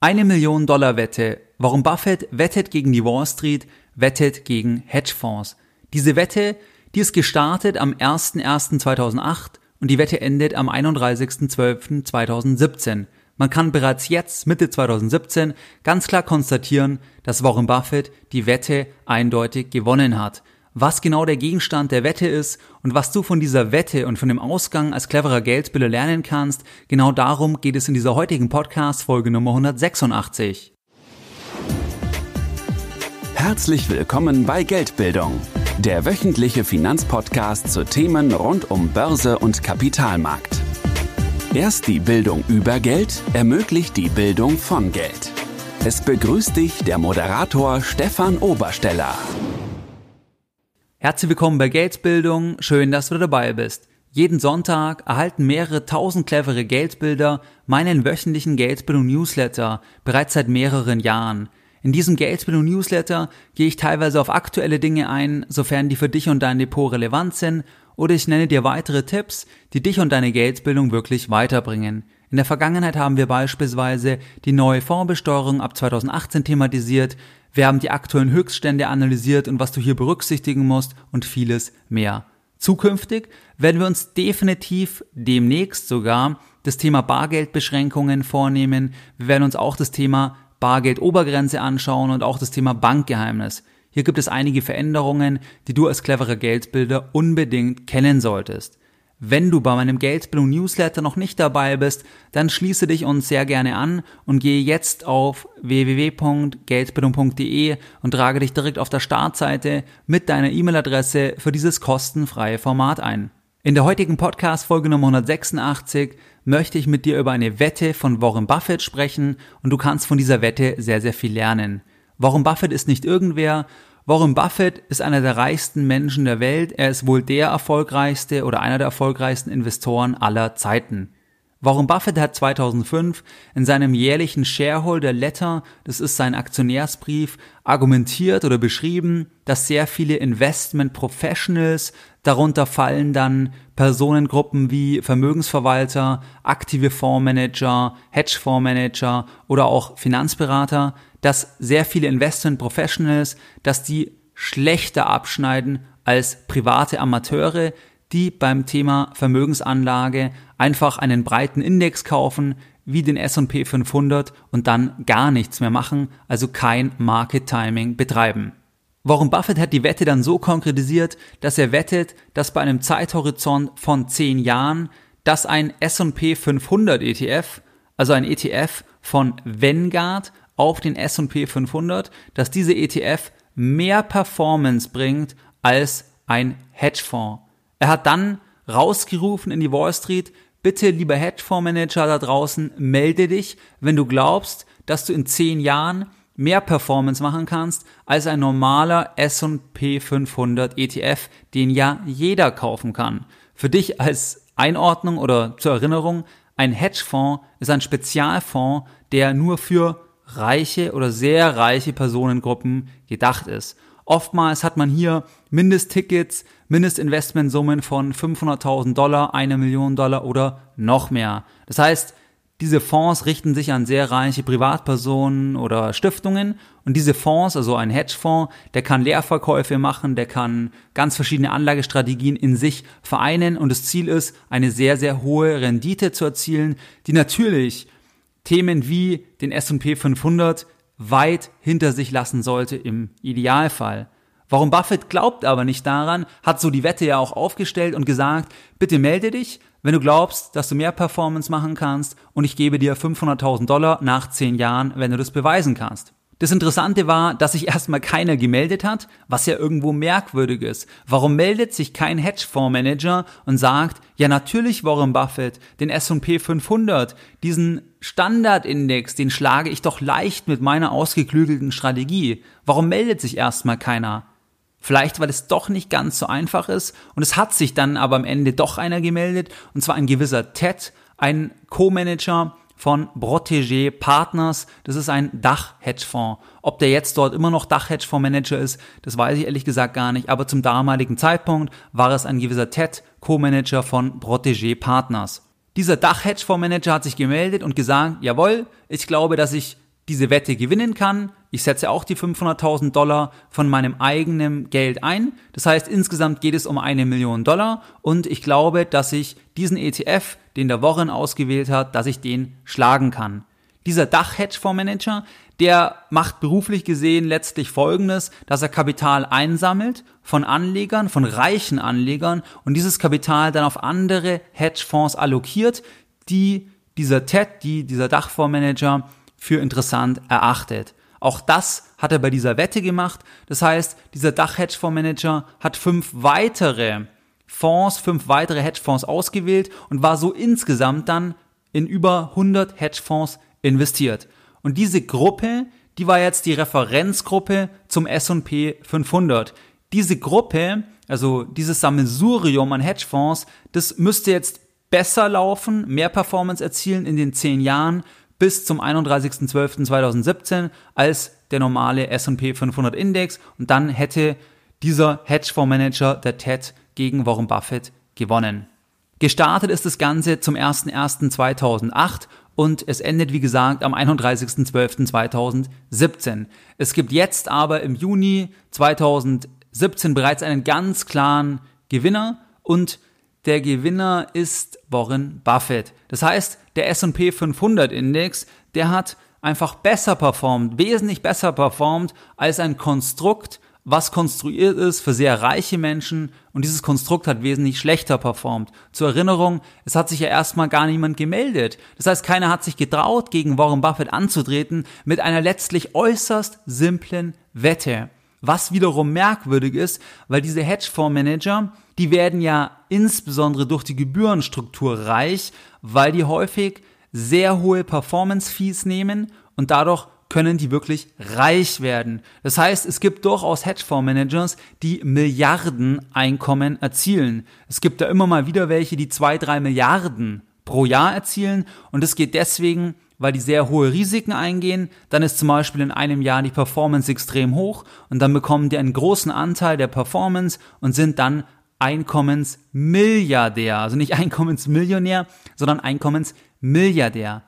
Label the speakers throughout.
Speaker 1: Eine Million Dollar Wette. Warum Buffett wettet gegen die Wall Street, wettet gegen Hedgefonds. Diese Wette, die ist gestartet am 01.01.2008 und die Wette endet am 31.12.2017. Man kann bereits jetzt, Mitte 2017, ganz klar konstatieren, dass Warren Buffett die Wette eindeutig gewonnen hat was genau der Gegenstand der Wette ist und was du von dieser Wette und von dem Ausgang als cleverer Geldspieler lernen kannst, genau darum geht es in dieser heutigen Podcast Folge Nummer 186.
Speaker 2: Herzlich willkommen bei Geldbildung, der wöchentliche Finanzpodcast zu Themen rund um Börse und Kapitalmarkt. Erst die Bildung über Geld ermöglicht die Bildung von Geld. Es begrüßt dich der Moderator Stefan Obersteller.
Speaker 1: Herzlich willkommen bei Geldbildung, schön, dass du dabei bist. Jeden Sonntag erhalten mehrere tausend clevere Geldbilder meinen wöchentlichen Geldbildung Newsletter bereits seit mehreren Jahren. In diesem Geldbildung Newsletter gehe ich teilweise auf aktuelle Dinge ein, sofern die für dich und dein Depot relevant sind, oder ich nenne dir weitere Tipps, die dich und deine Geldbildung wirklich weiterbringen. In der Vergangenheit haben wir beispielsweise die neue Fondsbesteuerung ab 2018 thematisiert, wir haben die aktuellen Höchststände analysiert und was du hier berücksichtigen musst und vieles mehr. Zukünftig werden wir uns definitiv demnächst sogar das Thema Bargeldbeschränkungen vornehmen. Wir werden uns auch das Thema Bargeldobergrenze anschauen und auch das Thema Bankgeheimnis. Hier gibt es einige Veränderungen, die du als cleverer Geldbilder unbedingt kennen solltest. Wenn du bei meinem Geldbildung Newsletter noch nicht dabei bist, dann schließe dich uns sehr gerne an und gehe jetzt auf www.geldbildung.de und trage dich direkt auf der Startseite mit deiner E-Mail-Adresse für dieses kostenfreie Format ein. In der heutigen Podcast Folge Nummer 186 möchte ich mit dir über eine Wette von Warren Buffett sprechen und du kannst von dieser Wette sehr, sehr viel lernen. Warren Buffett ist nicht irgendwer, Warren Buffett ist einer der reichsten Menschen der Welt. Er ist wohl der erfolgreichste oder einer der erfolgreichsten Investoren aller Zeiten. Warren Buffett hat 2005 in seinem jährlichen Shareholder Letter, das ist sein Aktionärsbrief, argumentiert oder beschrieben, dass sehr viele Investment Professionals, darunter fallen dann Personengruppen wie Vermögensverwalter, aktive Fondsmanager, Hedgefondsmanager oder auch Finanzberater, dass sehr viele Investment Professionals, dass die schlechter abschneiden als private Amateure, die beim Thema Vermögensanlage einfach einen breiten Index kaufen, wie den S&P 500 und dann gar nichts mehr machen, also kein Market Timing betreiben. Warren Buffett hat die Wette dann so konkretisiert, dass er wettet, dass bei einem Zeithorizont von 10 Jahren, dass ein S&P 500 ETF, also ein ETF von Vanguard, auf den S&P 500, dass diese ETF mehr Performance bringt als ein Hedgefonds. Er hat dann rausgerufen in die Wall Street, bitte lieber Hedgefondsmanager da draußen, melde dich, wenn du glaubst, dass du in zehn Jahren mehr Performance machen kannst als ein normaler S&P 500 ETF, den ja jeder kaufen kann. Für dich als Einordnung oder zur Erinnerung, ein Hedgefonds ist ein Spezialfonds, der nur für reiche oder sehr reiche Personengruppen gedacht ist. Oftmals hat man hier Mindesttickets, Mindestinvestmentsummen von 500.000 Dollar, eine Million Dollar oder noch mehr. Das heißt, diese Fonds richten sich an sehr reiche Privatpersonen oder Stiftungen und diese Fonds, also ein Hedgefonds, der kann Leerverkäufe machen, der kann ganz verschiedene Anlagestrategien in sich vereinen und das Ziel ist, eine sehr, sehr hohe Rendite zu erzielen, die natürlich Themen wie den S&P 500 weit hinter sich lassen sollte im Idealfall. Warum Buffett glaubt aber nicht daran, hat so die Wette ja auch aufgestellt und gesagt, bitte melde dich, wenn du glaubst, dass du mehr Performance machen kannst und ich gebe dir 500.000 Dollar nach 10 Jahren, wenn du das beweisen kannst. Das Interessante war, dass sich erstmal keiner gemeldet hat, was ja irgendwo merkwürdig ist. Warum meldet sich kein Hedgefondsmanager und sagt, ja natürlich Warren Buffett, den S&P 500, diesen Standardindex, den schlage ich doch leicht mit meiner ausgeklügelten Strategie. Warum meldet sich erstmal keiner? Vielleicht, weil es doch nicht ganz so einfach ist und es hat sich dann aber am Ende doch einer gemeldet und zwar ein gewisser Ted, ein Co-Manager, von Protégé Partners. Das ist ein Dach-Hedgefonds. Ob der jetzt dort immer noch Dach-Hedgefonds-Manager ist, das weiß ich ehrlich gesagt gar nicht. Aber zum damaligen Zeitpunkt war es ein gewisser Ted, Co-Manager von Protégé Partners. Dieser Dach-Hedgefonds-Manager hat sich gemeldet und gesagt, jawohl, ich glaube, dass ich diese Wette gewinnen kann. Ich setze auch die 500.000 Dollar von meinem eigenen Geld ein. Das heißt, insgesamt geht es um eine Million Dollar und ich glaube, dass ich diesen ETF, den der Warren ausgewählt hat, dass ich den schlagen kann. Dieser Dach-Hedgefondsmanager, der macht beruflich gesehen letztlich Folgendes, dass er Kapital einsammelt von Anlegern, von reichen Anlegern und dieses Kapital dann auf andere Hedgefonds allokiert, die dieser TED, die dieser Dachfondsmanager für interessant erachtet. Auch das hat er bei dieser Wette gemacht. Das heißt, dieser Dach-Hedgefondsmanager hat fünf weitere Fonds, fünf weitere Hedgefonds ausgewählt und war so insgesamt dann in über 100 Hedgefonds investiert. Und diese Gruppe, die war jetzt die Referenzgruppe zum S&P 500. Diese Gruppe, also dieses Sammelsurium an Hedgefonds, das müsste jetzt besser laufen, mehr Performance erzielen in den zehn Jahren bis zum 31.12.2017 als der normale S&P 500 Index und dann hätte dieser Hedgefondsmanager, der TED, gegen Warren Buffett gewonnen. Gestartet ist das Ganze zum 01.01.2008 und es endet, wie gesagt, am 31.12.2017. Es gibt jetzt aber im Juni 2017 bereits einen ganz klaren Gewinner und der Gewinner ist Warren Buffett. Das heißt, der S&P 500 Index, der hat einfach besser performt, wesentlich besser performt als ein Konstrukt, was konstruiert ist für sehr reiche Menschen und dieses Konstrukt hat wesentlich schlechter performt. Zur Erinnerung, es hat sich ja erstmal gar niemand gemeldet. Das heißt, keiner hat sich getraut, gegen Warren Buffett anzutreten mit einer letztlich äußerst simplen Wette. Was wiederum merkwürdig ist, weil diese Hedgefondsmanager, die werden ja insbesondere durch die Gebührenstruktur reich, weil die häufig sehr hohe Performance-Fees nehmen und dadurch können die wirklich reich werden. Das heißt, es gibt durchaus Hedgefondsmanagers, die Milliarden Einkommen erzielen. Es gibt da immer mal wieder welche, die zwei, drei Milliarden pro Jahr erzielen und es geht deswegen, weil die sehr hohe Risiken eingehen. Dann ist zum Beispiel in einem Jahr die Performance extrem hoch und dann bekommen die einen großen Anteil der Performance und sind dann Einkommensmilliardär. Also nicht Einkommensmillionär, sondern Einkommensmilliardär.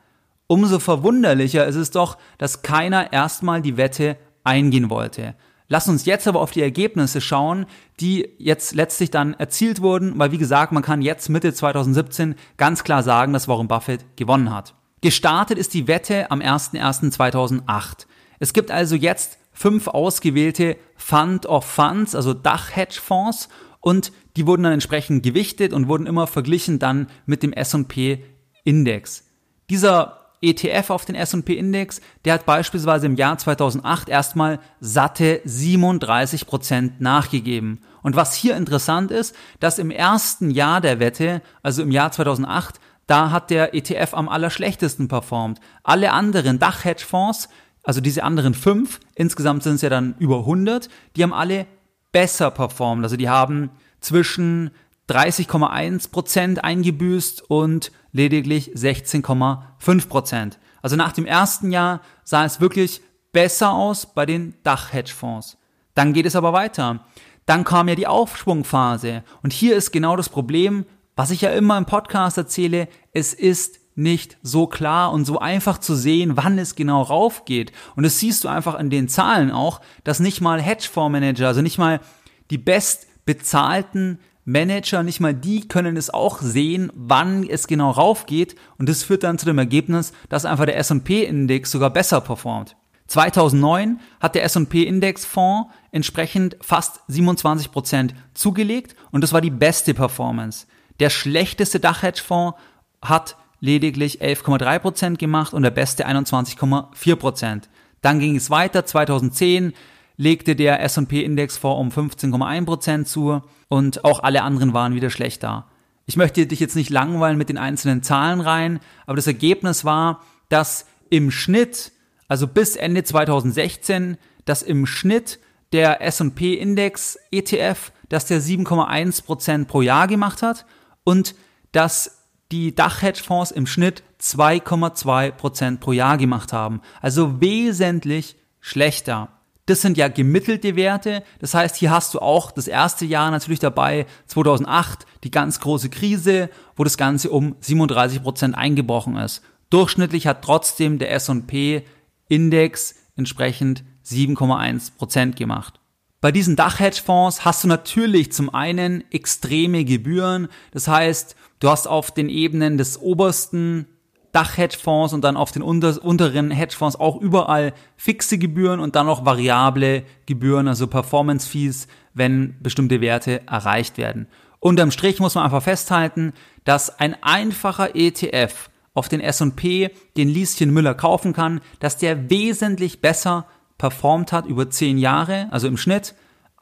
Speaker 1: Umso verwunderlicher ist es doch, dass keiner erstmal die Wette eingehen wollte. Lass uns jetzt aber auf die Ergebnisse schauen, die jetzt letztlich dann erzielt wurden, weil wie gesagt, man kann jetzt Mitte 2017 ganz klar sagen, dass Warren Buffett gewonnen hat. Gestartet ist die Wette am 01.01.2008. Es gibt also jetzt fünf ausgewählte Fund of Funds, also Dach-Hedgefonds und die wurden dann entsprechend gewichtet und wurden immer verglichen dann mit dem S&P Index. Dieser ETF auf den S&P-Index, der hat beispielsweise im Jahr 2008 erstmal satte 37 Prozent nachgegeben. Und was hier interessant ist, dass im ersten Jahr der Wette, also im Jahr 2008, da hat der ETF am allerschlechtesten performt. Alle anderen Dach-Hedgefonds, also diese anderen fünf, insgesamt sind es ja dann über 100, die haben alle besser performt. Also die haben zwischen 30,1 Prozent eingebüßt und lediglich 16,5 Prozent. Also nach dem ersten Jahr sah es wirklich besser aus bei den Dach-Hedgefonds. Dann geht es aber weiter. Dann kam ja die Aufschwungphase. Und hier ist genau das Problem, was ich ja immer im Podcast erzähle. Es ist nicht so klar und so einfach zu sehen, wann es genau raufgeht. Und das siehst du einfach in den Zahlen auch, dass nicht mal Hedgefondsmanager, also nicht mal die bestbezahlten Manager, nicht mal die können es auch sehen, wann es genau raufgeht und das führt dann zu dem Ergebnis, dass einfach der S&P-Index sogar besser performt. 2009 hat der S&P-Index-Fonds entsprechend fast 27% zugelegt und das war die beste Performance. Der schlechteste Dach-Hedgefonds hat lediglich 11,3% gemacht und der beste 21,4%. Dann ging es weiter, 2010 legte der S&P-Indexfonds um 15,1% zu und auch alle anderen waren wieder schlechter. Ich möchte dich jetzt nicht langweilen mit den einzelnen Zahlen rein, aber das Ergebnis war, dass im Schnitt, also bis Ende 2016, dass im Schnitt der S&P Index ETF, dass der 7,1% pro Jahr gemacht hat und dass die Dach-Hedgefonds im Schnitt 2,2% pro Jahr gemacht haben. Also wesentlich schlechter. Das sind ja gemittelte Werte. Das heißt, hier hast du auch das erste Jahr natürlich dabei, 2008, die ganz große Krise, wo das Ganze um 37 Prozent eingebrochen ist. Durchschnittlich hat trotzdem der S&P Index entsprechend 7,1 Prozent gemacht. Bei diesen Dach-Hedgefonds hast du natürlich zum einen extreme Gebühren. Das heißt, du hast auf den Ebenen des obersten Dach-Hedgefonds und dann auf den unter, unteren Hedgefonds auch überall fixe Gebühren und dann noch variable Gebühren, also Performance-Fees, wenn bestimmte Werte erreicht werden. Unterm Strich muss man einfach festhalten, dass ein einfacher ETF auf den S&P, den Lieschen Müller kaufen kann, dass der wesentlich besser performt hat über zehn Jahre, also im Schnitt,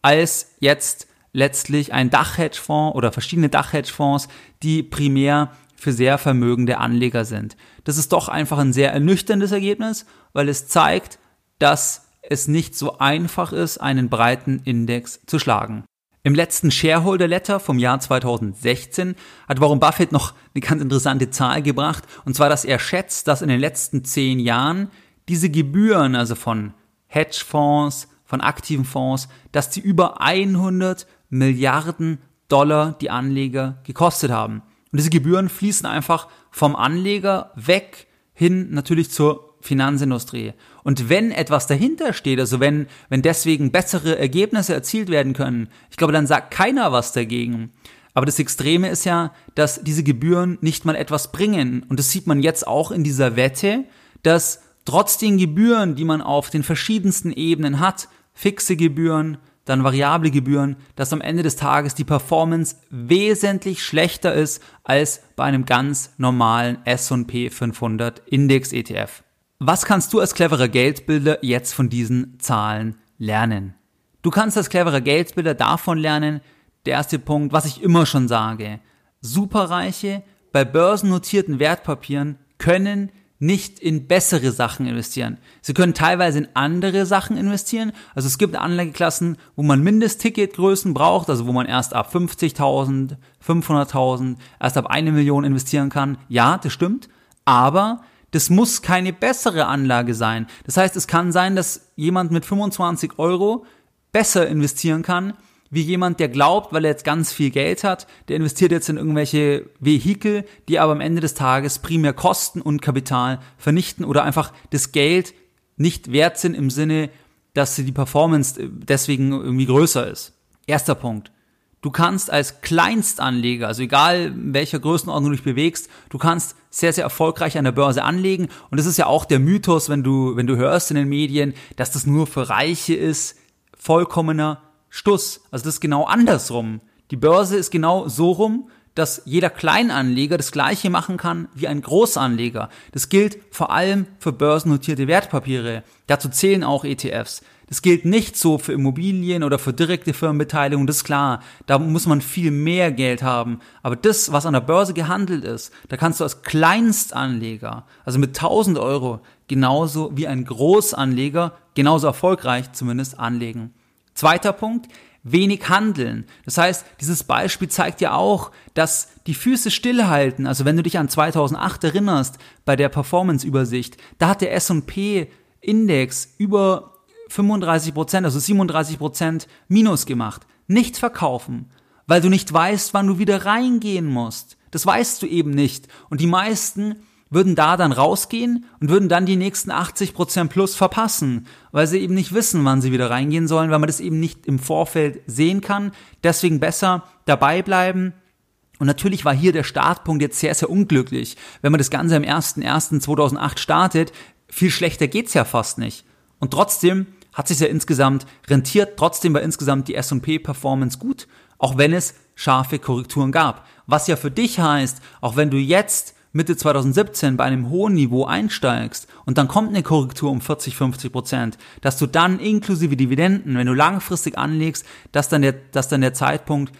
Speaker 1: als jetzt letztlich ein Dachhedgefonds oder verschiedene Dachhedgefonds, die primär für sehr vermögende Anleger sind. Das ist doch einfach ein sehr ernüchterndes Ergebnis, weil es zeigt, dass es nicht so einfach ist, einen breiten Index zu schlagen. Im letzten Shareholder Letter vom Jahr 2016 hat Warren Buffett noch eine ganz interessante Zahl gebracht, und zwar, dass er schätzt, dass in den letzten zehn Jahren diese Gebühren, also von Hedgefonds, von aktiven Fonds, dass die über 100 Milliarden Dollar die Anleger gekostet haben. Und diese Gebühren fließen einfach vom Anleger weg hin natürlich zur Finanzindustrie. Und wenn etwas dahinter steht, also wenn, wenn deswegen bessere Ergebnisse erzielt werden können, ich glaube, dann sagt keiner was dagegen. Aber das Extreme ist ja, dass diese Gebühren nicht mal etwas bringen. Und das sieht man jetzt auch in dieser Wette, dass trotz den Gebühren, die man auf den verschiedensten Ebenen hat, fixe Gebühren, dann variable Gebühren, dass am Ende des Tages die Performance wesentlich schlechter ist als bei einem ganz normalen S&P 500 Index ETF. Was kannst du als cleverer Geldbilder jetzt von diesen Zahlen lernen? Du kannst als cleverer Geldbilder davon lernen, der erste Punkt, was ich immer schon sage. Superreiche bei börsennotierten Wertpapieren können nicht in bessere Sachen investieren. Sie können teilweise in andere Sachen investieren. Also es gibt Anlageklassen, wo man Mindestticketgrößen braucht, also wo man erst ab 50.000, 500.000, erst ab eine Million investieren kann. Ja, das stimmt. Aber das muss keine bessere Anlage sein. Das heißt, es kann sein, dass jemand mit 25 Euro besser investieren kann wie jemand, der glaubt, weil er jetzt ganz viel Geld hat, der investiert jetzt in irgendwelche Vehikel, die aber am Ende des Tages primär Kosten und Kapital vernichten oder einfach das Geld nicht wert sind im Sinne, dass die Performance deswegen irgendwie größer ist. Erster Punkt. Du kannst als Kleinstanleger, also egal in welcher Größenordnung du dich bewegst, du kannst sehr, sehr erfolgreich an der Börse anlegen. Und das ist ja auch der Mythos, wenn du, wenn du hörst in den Medien, dass das nur für Reiche ist. Vollkommener Stuss. Also das ist genau andersrum. Die Börse ist genau so rum, dass jeder Kleinanleger das gleiche machen kann wie ein Großanleger. Das gilt vor allem für börsennotierte Wertpapiere. Dazu zählen auch ETFs. Das gilt nicht so für Immobilien oder für direkte Firmenbeteiligung, das ist klar. Da muss man viel mehr Geld haben. Aber das, was an der Börse gehandelt ist, da kannst du als Kleinstanleger, also mit 1000 Euro, genauso wie ein Großanleger, genauso erfolgreich zumindest anlegen. Zweiter Punkt, wenig handeln. Das heißt, dieses Beispiel zeigt ja auch, dass die Füße stillhalten. Also wenn du dich an 2008 erinnerst, bei der Performance-Übersicht, da hat der S&P Index über 35 Prozent, also 37 Prozent Minus gemacht. Nichts verkaufen, weil du nicht weißt, wann du wieder reingehen musst. Das weißt du eben nicht. Und die meisten würden da dann rausgehen und würden dann die nächsten 80 Prozent plus verpassen, weil sie eben nicht wissen, wann sie wieder reingehen sollen, weil man das eben nicht im Vorfeld sehen kann. Deswegen besser dabei bleiben. Und natürlich war hier der Startpunkt jetzt sehr, sehr unglücklich. Wenn man das Ganze am 01.01.2008 startet, viel schlechter geht's ja fast nicht. Und trotzdem hat sich ja insgesamt rentiert, trotzdem war insgesamt die S&P Performance gut, auch wenn es scharfe Korrekturen gab. Was ja für dich heißt, auch wenn du jetzt Mitte 2017 bei einem hohen Niveau einsteigst und dann kommt eine Korrektur um 40, 50 Prozent, dass du dann inklusive Dividenden, wenn du langfristig anlegst, dass dann der, dass dann der Zeitpunkt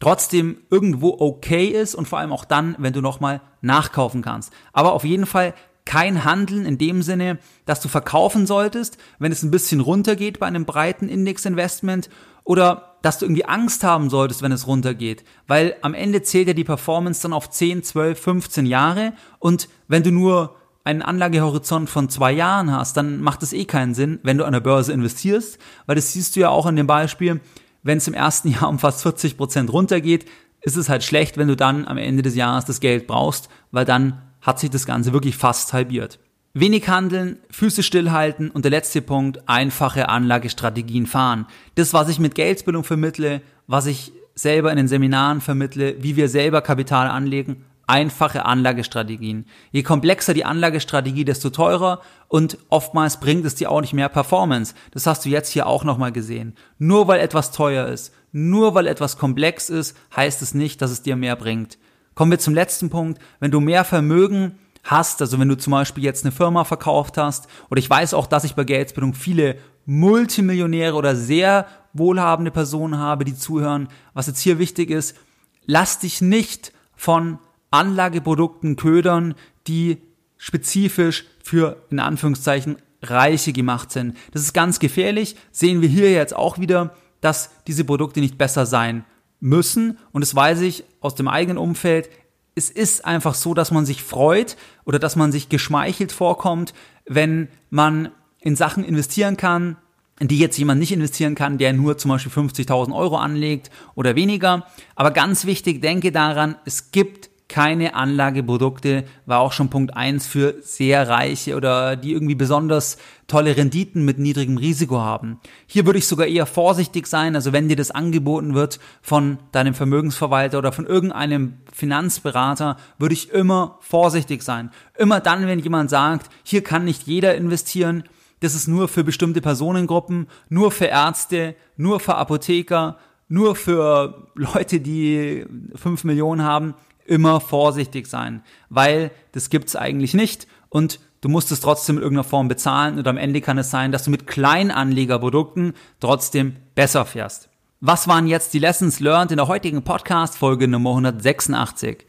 Speaker 1: trotzdem irgendwo okay ist und vor allem auch dann, wenn du nochmal nachkaufen kannst. Aber auf jeden Fall kein Handeln in dem Sinne, dass du verkaufen solltest, wenn es ein bisschen runtergeht bei einem breiten Index-Investment oder dass du irgendwie Angst haben solltest, wenn es runtergeht, weil am Ende zählt ja die Performance dann auf 10, 12, 15 Jahre und wenn du nur einen Anlagehorizont von zwei Jahren hast, dann macht es eh keinen Sinn, wenn du an der Börse investierst, weil das siehst du ja auch in dem Beispiel, wenn es im ersten Jahr um fast 40 Prozent runtergeht, ist es halt schlecht, wenn du dann am Ende des Jahres das Geld brauchst, weil dann hat sich das Ganze wirklich fast halbiert. Wenig handeln, Füße stillhalten und der letzte Punkt, einfache Anlagestrategien fahren. Das, was ich mit Geldbildung vermittle, was ich selber in den Seminaren vermittle, wie wir selber Kapital anlegen, einfache Anlagestrategien. Je komplexer die Anlagestrategie, desto teurer und oftmals bringt es dir auch nicht mehr Performance. Das hast du jetzt hier auch nochmal gesehen. Nur weil etwas teuer ist, nur weil etwas komplex ist, heißt es nicht, dass es dir mehr bringt. Kommen wir zum letzten Punkt. Wenn du mehr Vermögen hast, also wenn du zum Beispiel jetzt eine Firma verkauft hast, oder ich weiß auch, dass ich bei Geldbildung viele Multimillionäre oder sehr wohlhabende Personen habe, die zuhören. Was jetzt hier wichtig ist, lass dich nicht von Anlageprodukten ködern, die spezifisch für, in Anführungszeichen, Reiche gemacht sind. Das ist ganz gefährlich. Sehen wir hier jetzt auch wieder, dass diese Produkte nicht besser sein müssen. Und das weiß ich aus dem eigenen Umfeld es ist einfach so, dass man sich freut oder dass man sich geschmeichelt vorkommt, wenn man in Sachen investieren kann, in die jetzt jemand nicht investieren kann, der nur zum Beispiel 50.000 Euro anlegt oder weniger. Aber ganz wichtig, denke daran, es gibt keine Anlageprodukte, war auch schon Punkt eins für sehr reiche oder die irgendwie besonders tolle Renditen mit niedrigem Risiko haben. Hier würde ich sogar eher vorsichtig sein, also wenn dir das angeboten wird von deinem Vermögensverwalter oder von irgendeinem Finanzberater, würde ich immer vorsichtig sein. Immer dann, wenn jemand sagt, hier kann nicht jeder investieren, das ist nur für bestimmte Personengruppen, nur für Ärzte, nur für Apotheker, nur für Leute, die fünf Millionen haben, immer vorsichtig sein, weil das gibt's eigentlich nicht und du musst es trotzdem in irgendeiner Form bezahlen und am Ende kann es sein, dass du mit Kleinanlegerprodukten trotzdem besser fährst. Was waren jetzt die Lessons learned in der heutigen Podcast Folge Nummer 186?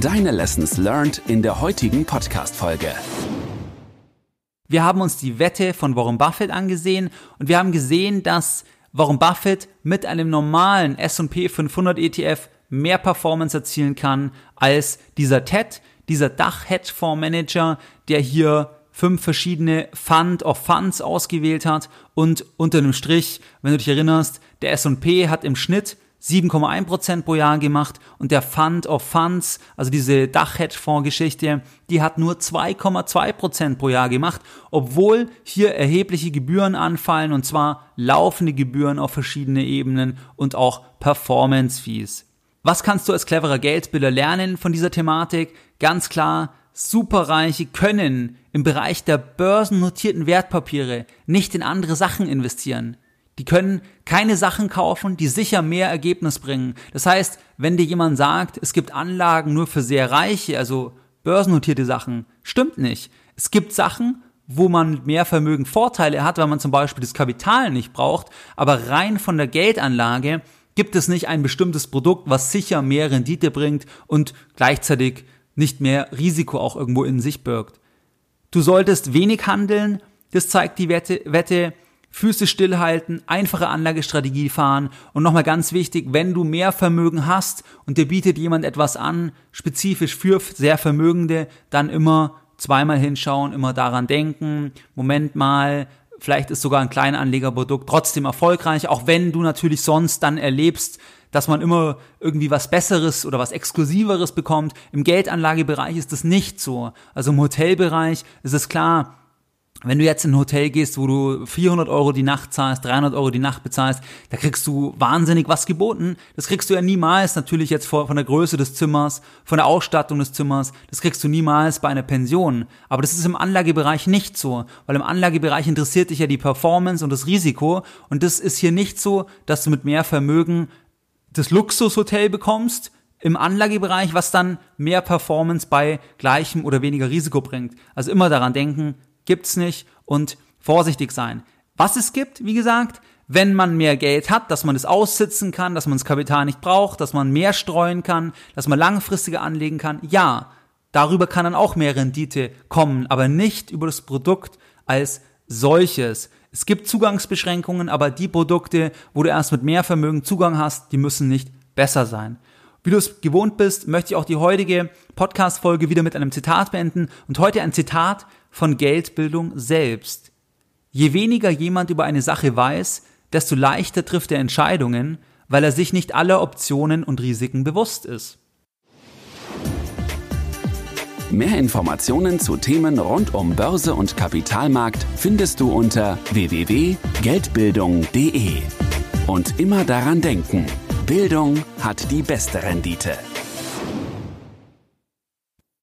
Speaker 2: Deine Lessons learned in der heutigen Podcast Folge.
Speaker 1: Wir haben uns die Wette von Warren Buffett angesehen und wir haben gesehen, dass Warren Buffett mit einem normalen S&P 500 ETF mehr Performance erzielen kann als dieser TED, dieser Dach-Hedgefonds-Manager, der hier fünf verschiedene Fund of Funds ausgewählt hat und unter einem Strich, wenn du dich erinnerst, der S&P hat im Schnitt 7,1% pro Jahr gemacht und der Fund of Funds, also diese Dach-Hedgefonds-Geschichte, die hat nur 2,2% pro Jahr gemacht, obwohl hier erhebliche Gebühren anfallen und zwar laufende Gebühren auf verschiedene Ebenen und auch Performance-Fees. Was kannst du als cleverer Geldbilder lernen von dieser Thematik? Ganz klar, Superreiche können im Bereich der börsennotierten Wertpapiere nicht in andere Sachen investieren. Die können keine Sachen kaufen, die sicher mehr Ergebnis bringen. Das heißt, wenn dir jemand sagt, es gibt Anlagen nur für sehr reiche, also börsennotierte Sachen, stimmt nicht. Es gibt Sachen, wo man mit mehr Vermögen Vorteile hat, weil man zum Beispiel das Kapital nicht braucht, aber rein von der Geldanlage gibt es nicht ein bestimmtes Produkt, was sicher mehr Rendite bringt und gleichzeitig nicht mehr Risiko auch irgendwo in sich birgt. Du solltest wenig handeln, das zeigt die Wette, Wette. Füße stillhalten, einfache Anlagestrategie fahren. Und nochmal ganz wichtig, wenn du mehr Vermögen hast und dir bietet jemand etwas an, spezifisch für sehr Vermögende, dann immer zweimal hinschauen, immer daran denken, Moment mal, vielleicht ist sogar ein Kleinanlegerprodukt trotzdem erfolgreich, auch wenn du natürlich sonst dann erlebst, dass man immer irgendwie was Besseres oder was Exklusiveres bekommt. Im Geldanlagebereich ist das nicht so. Also im Hotelbereich ist es klar, wenn du jetzt in ein Hotel gehst, wo du 400 Euro die Nacht zahlst, 300 Euro die Nacht bezahlst, da kriegst du wahnsinnig was geboten. Das kriegst du ja niemals natürlich jetzt von der Größe des Zimmers, von der Ausstattung des Zimmers. Das kriegst du niemals bei einer Pension. Aber das ist im Anlagebereich nicht so, weil im Anlagebereich interessiert dich ja die Performance und das Risiko. Und das ist hier nicht so, dass du mit mehr Vermögen das Luxushotel bekommst, im Anlagebereich, was dann mehr Performance bei gleichem oder weniger Risiko bringt. Also immer daran denken, gibt's nicht und vorsichtig sein. Was es gibt, wie gesagt, wenn man mehr Geld hat, dass man es aussitzen kann, dass man das Kapital nicht braucht, dass man mehr streuen kann, dass man langfristiger anlegen kann, ja, darüber kann dann auch mehr Rendite kommen, aber nicht über das Produkt als solches. Es gibt Zugangsbeschränkungen, aber die Produkte, wo du erst mit mehr Vermögen Zugang hast, die müssen nicht besser sein. Wie du es gewohnt bist, möchte ich auch die heutige Podcast-Folge wieder mit einem Zitat beenden und heute ein Zitat von Geldbildung selbst. Je weniger jemand über eine Sache weiß, desto leichter trifft er Entscheidungen, weil er sich nicht aller Optionen und Risiken bewusst ist.
Speaker 2: Mehr Informationen zu Themen rund um Börse und Kapitalmarkt findest du unter www.geldbildung.de. Und immer daran denken, Bildung hat die beste Rendite.